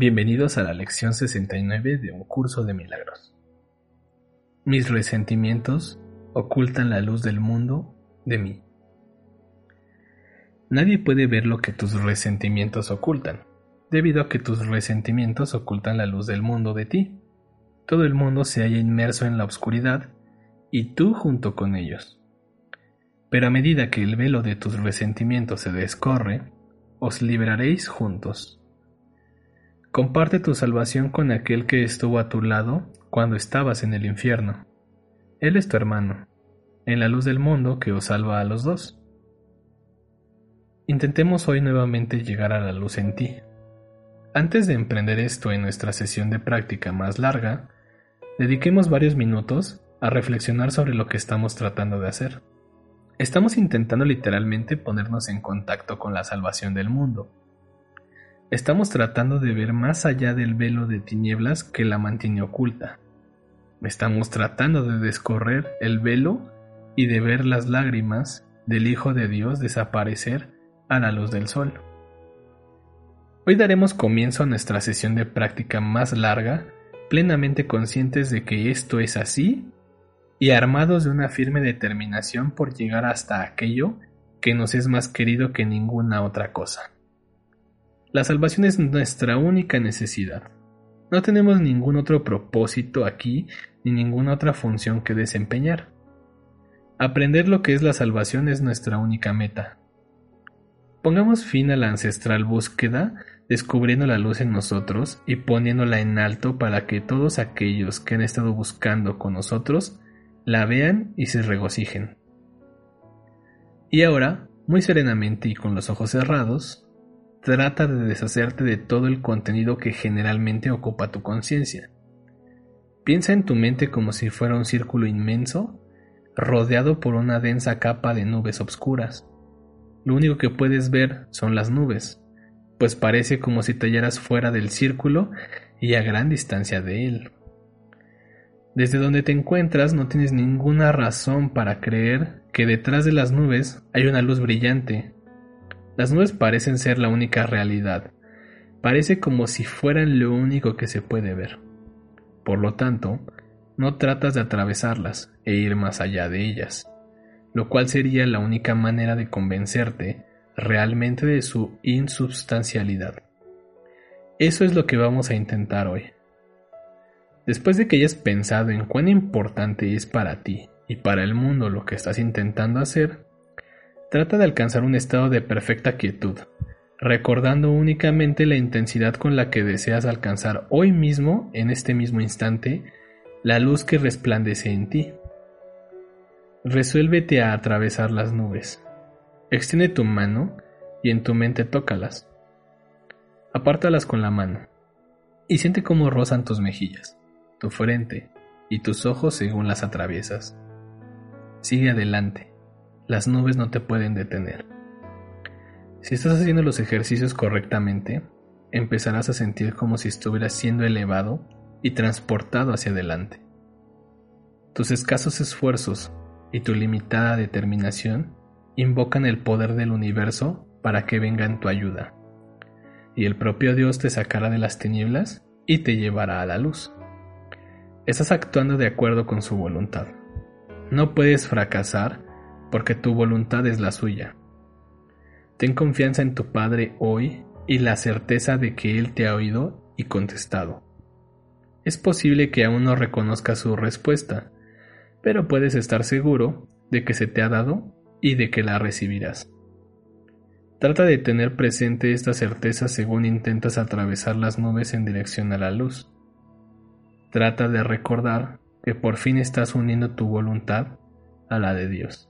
Bienvenidos a la lección 69 de un curso de milagros. Mis resentimientos ocultan la luz del mundo de mí. Nadie puede ver lo que tus resentimientos ocultan, debido a que tus resentimientos ocultan la luz del mundo de ti. Todo el mundo se halla inmerso en la oscuridad y tú junto con ellos. Pero a medida que el velo de tus resentimientos se descorre, os liberaréis juntos. Comparte tu salvación con aquel que estuvo a tu lado cuando estabas en el infierno. Él es tu hermano, en la luz del mundo que os salva a los dos. Intentemos hoy nuevamente llegar a la luz en ti. Antes de emprender esto en nuestra sesión de práctica más larga, dediquemos varios minutos a reflexionar sobre lo que estamos tratando de hacer. Estamos intentando literalmente ponernos en contacto con la salvación del mundo Estamos tratando de ver más allá del velo de tinieblas que la mantiene oculta. Estamos tratando de descorrer el velo y de ver las lágrimas del Hijo de Dios desaparecer a la luz del sol. Hoy daremos comienzo a nuestra sesión de práctica más larga, plenamente conscientes de que esto es así y armados de una firme determinación por llegar hasta aquello que nos es más querido que ninguna otra cosa. La salvación es nuestra única necesidad. No tenemos ningún otro propósito aquí ni ninguna otra función que desempeñar. Aprender lo que es la salvación es nuestra única meta. Pongamos fin a la ancestral búsqueda, descubriendo la luz en nosotros y poniéndola en alto para que todos aquellos que han estado buscando con nosotros la vean y se regocijen. Y ahora, muy serenamente y con los ojos cerrados, Trata de deshacerte de todo el contenido que generalmente ocupa tu conciencia. Piensa en tu mente como si fuera un círculo inmenso, rodeado por una densa capa de nubes obscuras. Lo único que puedes ver son las nubes, pues parece como si te hallaras fuera del círculo y a gran distancia de él. Desde donde te encuentras no tienes ninguna razón para creer que detrás de las nubes hay una luz brillante las nubes parecen ser la única realidad. Parece como si fueran lo único que se puede ver. Por lo tanto, no tratas de atravesarlas e ir más allá de ellas, lo cual sería la única manera de convencerte realmente de su insubstancialidad. Eso es lo que vamos a intentar hoy. Después de que hayas pensado en cuán importante es para ti y para el mundo lo que estás intentando hacer, Trata de alcanzar un estado de perfecta quietud, recordando únicamente la intensidad con la que deseas alcanzar hoy mismo, en este mismo instante, la luz que resplandece en ti. Resuélvete a atravesar las nubes. Extiende tu mano y en tu mente tócalas. Apártalas con la mano y siente cómo rozan tus mejillas, tu frente y tus ojos según las atraviesas. Sigue adelante las nubes no te pueden detener. Si estás haciendo los ejercicios correctamente, empezarás a sentir como si estuvieras siendo elevado y transportado hacia adelante. Tus escasos esfuerzos y tu limitada determinación invocan el poder del universo para que venga en tu ayuda, y el propio Dios te sacará de las tinieblas y te llevará a la luz. Estás actuando de acuerdo con su voluntad. No puedes fracasar porque tu voluntad es la suya. Ten confianza en tu Padre hoy y la certeza de que Él te ha oído y contestado. Es posible que aún no reconozcas su respuesta, pero puedes estar seguro de que se te ha dado y de que la recibirás. Trata de tener presente esta certeza según intentas atravesar las nubes en dirección a la luz. Trata de recordar que por fin estás uniendo tu voluntad a la de Dios.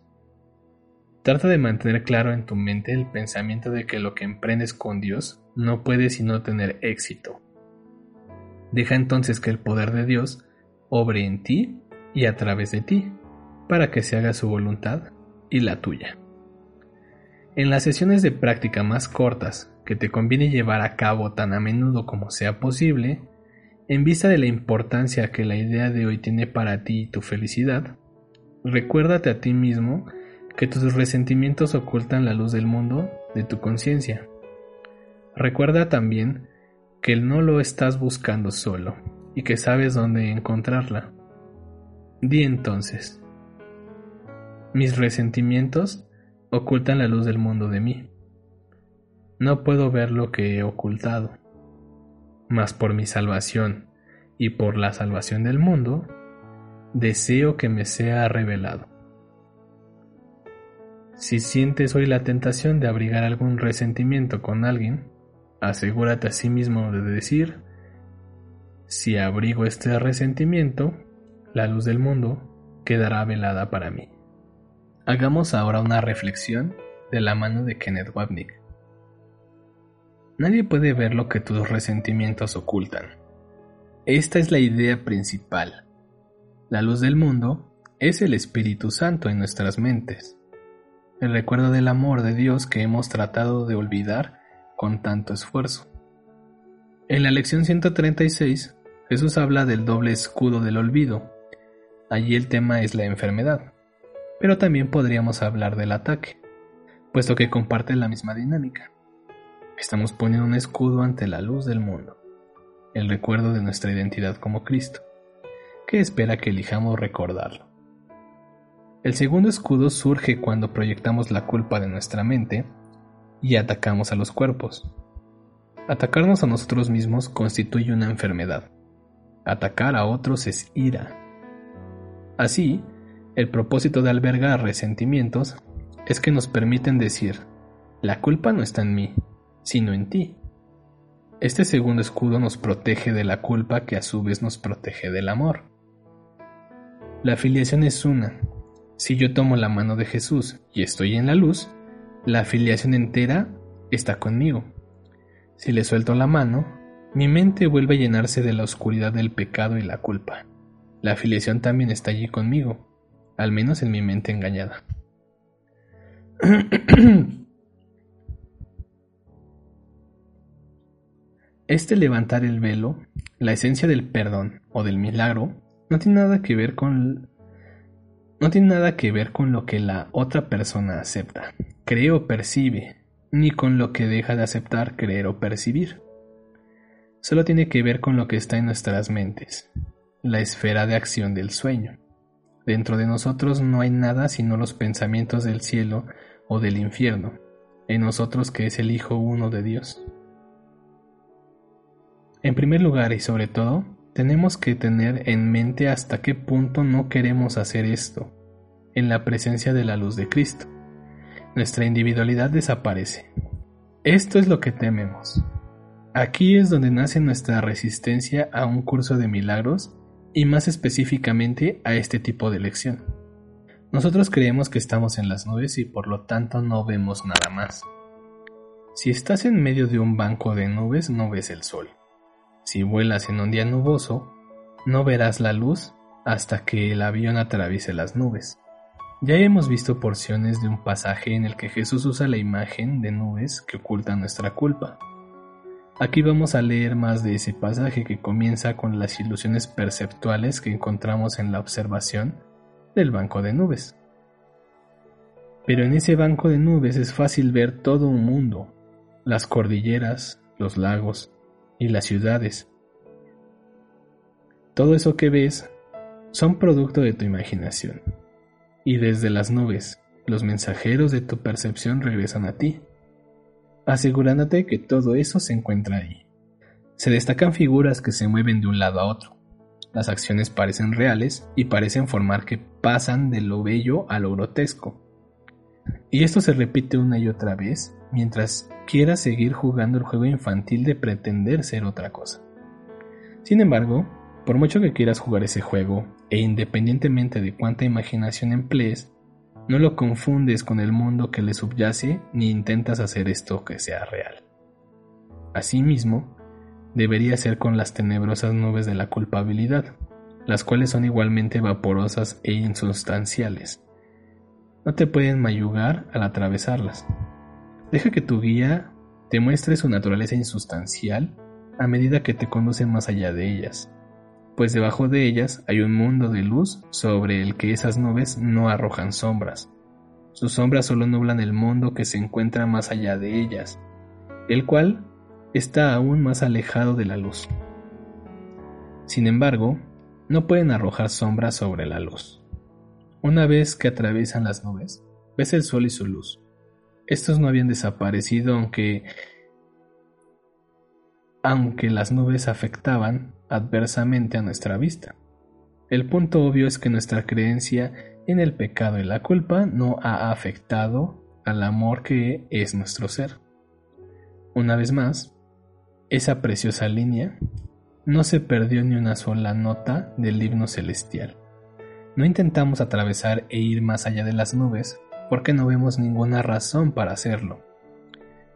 Trata de mantener claro en tu mente el pensamiento de que lo que emprendes con Dios no puede sino tener éxito. Deja entonces que el poder de Dios obre en ti y a través de ti, para que se haga su voluntad y la tuya. En las sesiones de práctica más cortas, que te conviene llevar a cabo tan a menudo como sea posible, en vista de la importancia que la idea de hoy tiene para ti y tu felicidad, recuérdate a ti mismo que tus resentimientos ocultan la luz del mundo de tu conciencia. Recuerda también que no lo estás buscando solo y que sabes dónde encontrarla. Di entonces, mis resentimientos ocultan la luz del mundo de mí. No puedo ver lo que he ocultado, mas por mi salvación y por la salvación del mundo, deseo que me sea revelado. Si sientes hoy la tentación de abrigar algún resentimiento con alguien, asegúrate a sí mismo de decir, si abrigo este resentimiento, la luz del mundo quedará velada para mí. Hagamos ahora una reflexión de la mano de Kenneth Wapnick. Nadie puede ver lo que tus resentimientos ocultan. Esta es la idea principal. La luz del mundo es el Espíritu Santo en nuestras mentes el recuerdo del amor de Dios que hemos tratado de olvidar con tanto esfuerzo. En la lección 136, Jesús habla del doble escudo del olvido. Allí el tema es la enfermedad, pero también podríamos hablar del ataque, puesto que comparte la misma dinámica. Estamos poniendo un escudo ante la luz del mundo, el recuerdo de nuestra identidad como Cristo, que espera que elijamos recordarlo. El segundo escudo surge cuando proyectamos la culpa de nuestra mente y atacamos a los cuerpos. Atacarnos a nosotros mismos constituye una enfermedad. Atacar a otros es ira. Así, el propósito de albergar resentimientos es que nos permiten decir, la culpa no está en mí, sino en ti. Este segundo escudo nos protege de la culpa que a su vez nos protege del amor. La afiliación es una, si yo tomo la mano de Jesús y estoy en la luz, la afiliación entera está conmigo. Si le suelto la mano, mi mente vuelve a llenarse de la oscuridad del pecado y la culpa. La afiliación también está allí conmigo, al menos en mi mente engañada. Este levantar el velo, la esencia del perdón o del milagro, no tiene nada que ver con no tiene nada que ver con lo que la otra persona acepta, cree o percibe, ni con lo que deja de aceptar, creer o percibir. Solo tiene que ver con lo que está en nuestras mentes, la esfera de acción del sueño. Dentro de nosotros no hay nada sino los pensamientos del cielo o del infierno, en nosotros que es el Hijo uno de Dios. En primer lugar y sobre todo, tenemos que tener en mente hasta qué punto no queremos hacer esto en la presencia de la luz de Cristo. Nuestra individualidad desaparece. Esto es lo que tememos. Aquí es donde nace nuestra resistencia a un curso de milagros y más específicamente a este tipo de lección. Nosotros creemos que estamos en las nubes y por lo tanto no vemos nada más. Si estás en medio de un banco de nubes no ves el sol. Si vuelas en un día nuboso, no verás la luz hasta que el avión atraviese las nubes. Ya hemos visto porciones de un pasaje en el que Jesús usa la imagen de nubes que ocultan nuestra culpa. Aquí vamos a leer más de ese pasaje que comienza con las ilusiones perceptuales que encontramos en la observación del banco de nubes. Pero en ese banco de nubes es fácil ver todo un mundo, las cordilleras, los lagos, y las ciudades. Todo eso que ves son producto de tu imaginación. Y desde las nubes, los mensajeros de tu percepción regresan a ti, asegurándote que todo eso se encuentra ahí. Se destacan figuras que se mueven de un lado a otro. Las acciones parecen reales y parecen formar que pasan de lo bello a lo grotesco. Y esto se repite una y otra vez mientras quieras seguir jugando el juego infantil de pretender ser otra cosa. Sin embargo, por mucho que quieras jugar ese juego, e independientemente de cuánta imaginación emplees, No lo confundes con el mundo que le subyace ni intentas hacer esto que sea real. Asimismo, debería ser con las tenebrosas nubes de la culpabilidad, las cuales son igualmente vaporosas e insustanciales. No te pueden mayugar al atravesarlas. Deja que tu guía te muestre su naturaleza insustancial a medida que te conduce más allá de ellas pues debajo de ellas hay un mundo de luz sobre el que esas nubes no arrojan sombras. Sus sombras solo nublan el mundo que se encuentra más allá de ellas, el cual está aún más alejado de la luz. Sin embargo, no pueden arrojar sombras sobre la luz. Una vez que atraviesan las nubes, ves el sol y su luz. Estos no habían desaparecido aunque aunque las nubes afectaban adversamente a nuestra vista. El punto obvio es que nuestra creencia en el pecado y la culpa no ha afectado al amor que es nuestro ser. Una vez más, esa preciosa línea no se perdió ni una sola nota del himno celestial. No intentamos atravesar e ir más allá de las nubes porque no vemos ninguna razón para hacerlo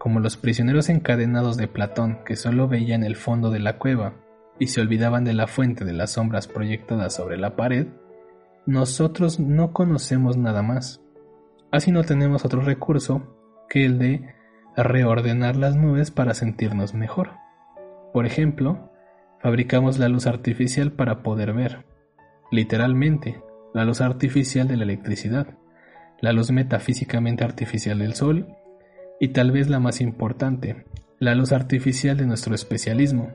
como los prisioneros encadenados de Platón que solo veían el fondo de la cueva y se olvidaban de la fuente de las sombras proyectadas sobre la pared, nosotros no conocemos nada más. Así no tenemos otro recurso que el de reordenar las nubes para sentirnos mejor. Por ejemplo, fabricamos la luz artificial para poder ver, literalmente, la luz artificial de la electricidad, la luz metafísicamente artificial del sol y tal vez la más importante, la luz artificial de nuestro especialismo.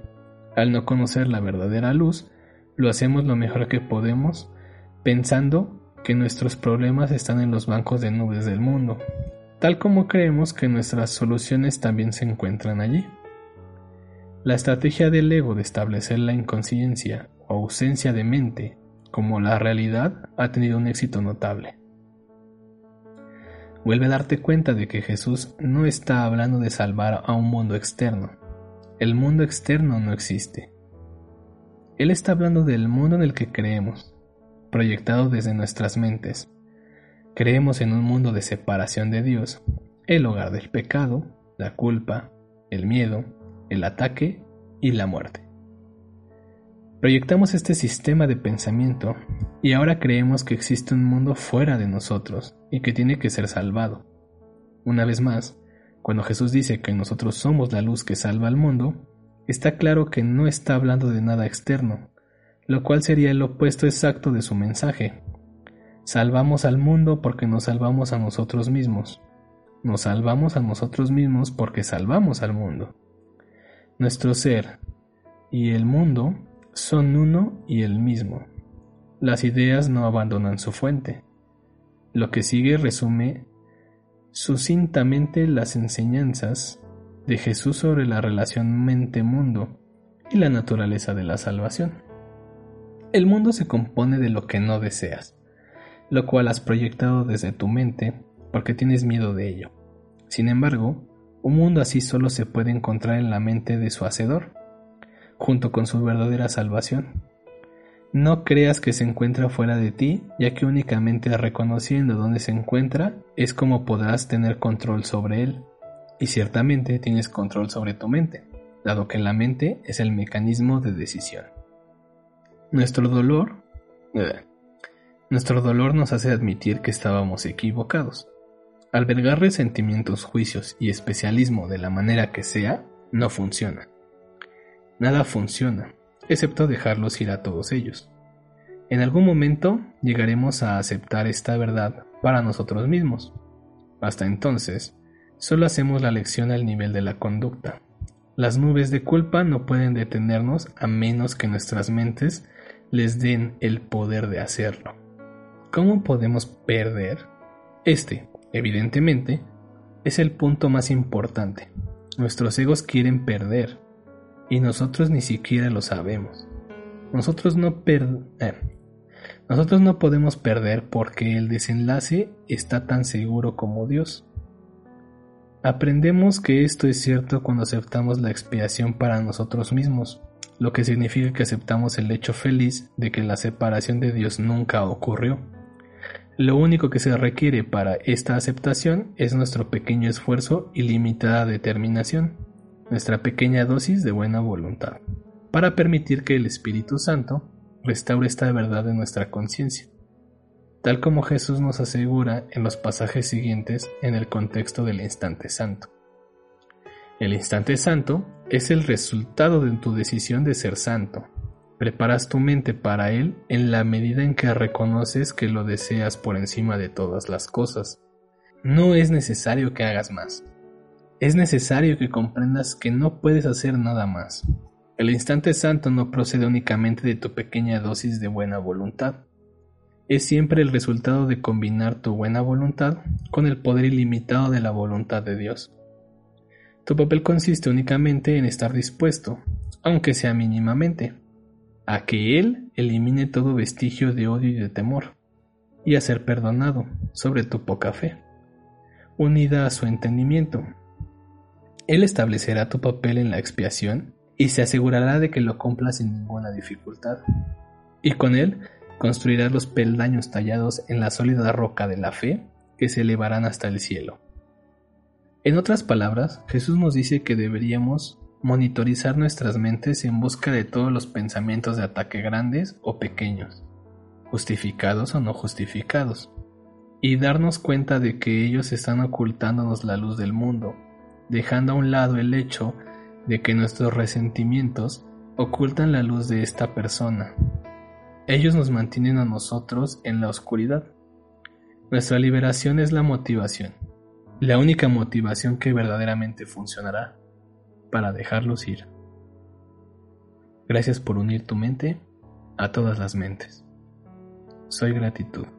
Al no conocer la verdadera luz, lo hacemos lo mejor que podemos, pensando que nuestros problemas están en los bancos de nubes del mundo, tal como creemos que nuestras soluciones también se encuentran allí. La estrategia del ego de establecer la inconsciencia o ausencia de mente como la realidad ha tenido un éxito notable vuelve a darte cuenta de que Jesús no está hablando de salvar a un mundo externo. El mundo externo no existe. Él está hablando del mundo en el que creemos, proyectado desde nuestras mentes. Creemos en un mundo de separación de Dios, el hogar del pecado, la culpa, el miedo, el ataque y la muerte. Proyectamos este sistema de pensamiento y ahora creemos que existe un mundo fuera de nosotros y que tiene que ser salvado. Una vez más, cuando Jesús dice que nosotros somos la luz que salva al mundo, está claro que no está hablando de nada externo, lo cual sería el opuesto exacto de su mensaje. Salvamos al mundo porque nos salvamos a nosotros mismos. Nos salvamos a nosotros mismos porque salvamos al mundo. Nuestro ser y el mundo son uno y el mismo. Las ideas no abandonan su fuente. Lo que sigue resume sucintamente las enseñanzas de Jesús sobre la relación mente-mundo y la naturaleza de la salvación. El mundo se compone de lo que no deseas, lo cual has proyectado desde tu mente porque tienes miedo de ello. Sin embargo, un mundo así solo se puede encontrar en la mente de su hacedor, junto con su verdadera salvación. No creas que se encuentra fuera de ti, ya que únicamente reconociendo dónde se encuentra es como podrás tener control sobre él. Y ciertamente tienes control sobre tu mente, dado que la mente es el mecanismo de decisión. Nuestro dolor... Eh, nuestro dolor nos hace admitir que estábamos equivocados. Albergar resentimientos, juicios y especialismo de la manera que sea no funciona. Nada funciona, excepto dejarlos ir a todos ellos. En algún momento llegaremos a aceptar esta verdad para nosotros mismos. Hasta entonces, solo hacemos la lección al nivel de la conducta. Las nubes de culpa no pueden detenernos a menos que nuestras mentes les den el poder de hacerlo. ¿Cómo podemos perder? Este, evidentemente, es el punto más importante. Nuestros egos quieren perder, y nosotros ni siquiera lo sabemos. Nosotros no eh, nosotros no podemos perder porque el desenlace está tan seguro como Dios. Aprendemos que esto es cierto cuando aceptamos la expiación para nosotros mismos, lo que significa que aceptamos el hecho feliz de que la separación de Dios nunca ocurrió. Lo único que se requiere para esta aceptación es nuestro pequeño esfuerzo y limitada determinación, nuestra pequeña dosis de buena voluntad, para permitir que el Espíritu Santo restaure esta verdad en nuestra conciencia, tal como Jesús nos asegura en los pasajes siguientes en el contexto del instante santo. El instante santo es el resultado de tu decisión de ser santo. Preparas tu mente para él en la medida en que reconoces que lo deseas por encima de todas las cosas. No es necesario que hagas más. Es necesario que comprendas que no puedes hacer nada más. El instante santo no procede únicamente de tu pequeña dosis de buena voluntad. Es siempre el resultado de combinar tu buena voluntad con el poder ilimitado de la voluntad de Dios. Tu papel consiste únicamente en estar dispuesto, aunque sea mínimamente, a que Él elimine todo vestigio de odio y de temor, y a ser perdonado sobre tu poca fe, unida a su entendimiento. Él establecerá tu papel en la expiación y se asegurará de que lo cumpla sin ninguna dificultad. Y con él construirás los peldaños tallados en la sólida roca de la fe que se elevarán hasta el cielo. En otras palabras, Jesús nos dice que deberíamos monitorizar nuestras mentes en busca de todos los pensamientos de ataque grandes o pequeños, justificados o no justificados, y darnos cuenta de que ellos están ocultándonos la luz del mundo, dejando a un lado el hecho de que nuestros resentimientos ocultan la luz de esta persona. Ellos nos mantienen a nosotros en la oscuridad. Nuestra liberación es la motivación la única motivación que verdaderamente funcionará para dejarlos ir. Gracias por unir tu mente a todas las mentes. Soy gratitud.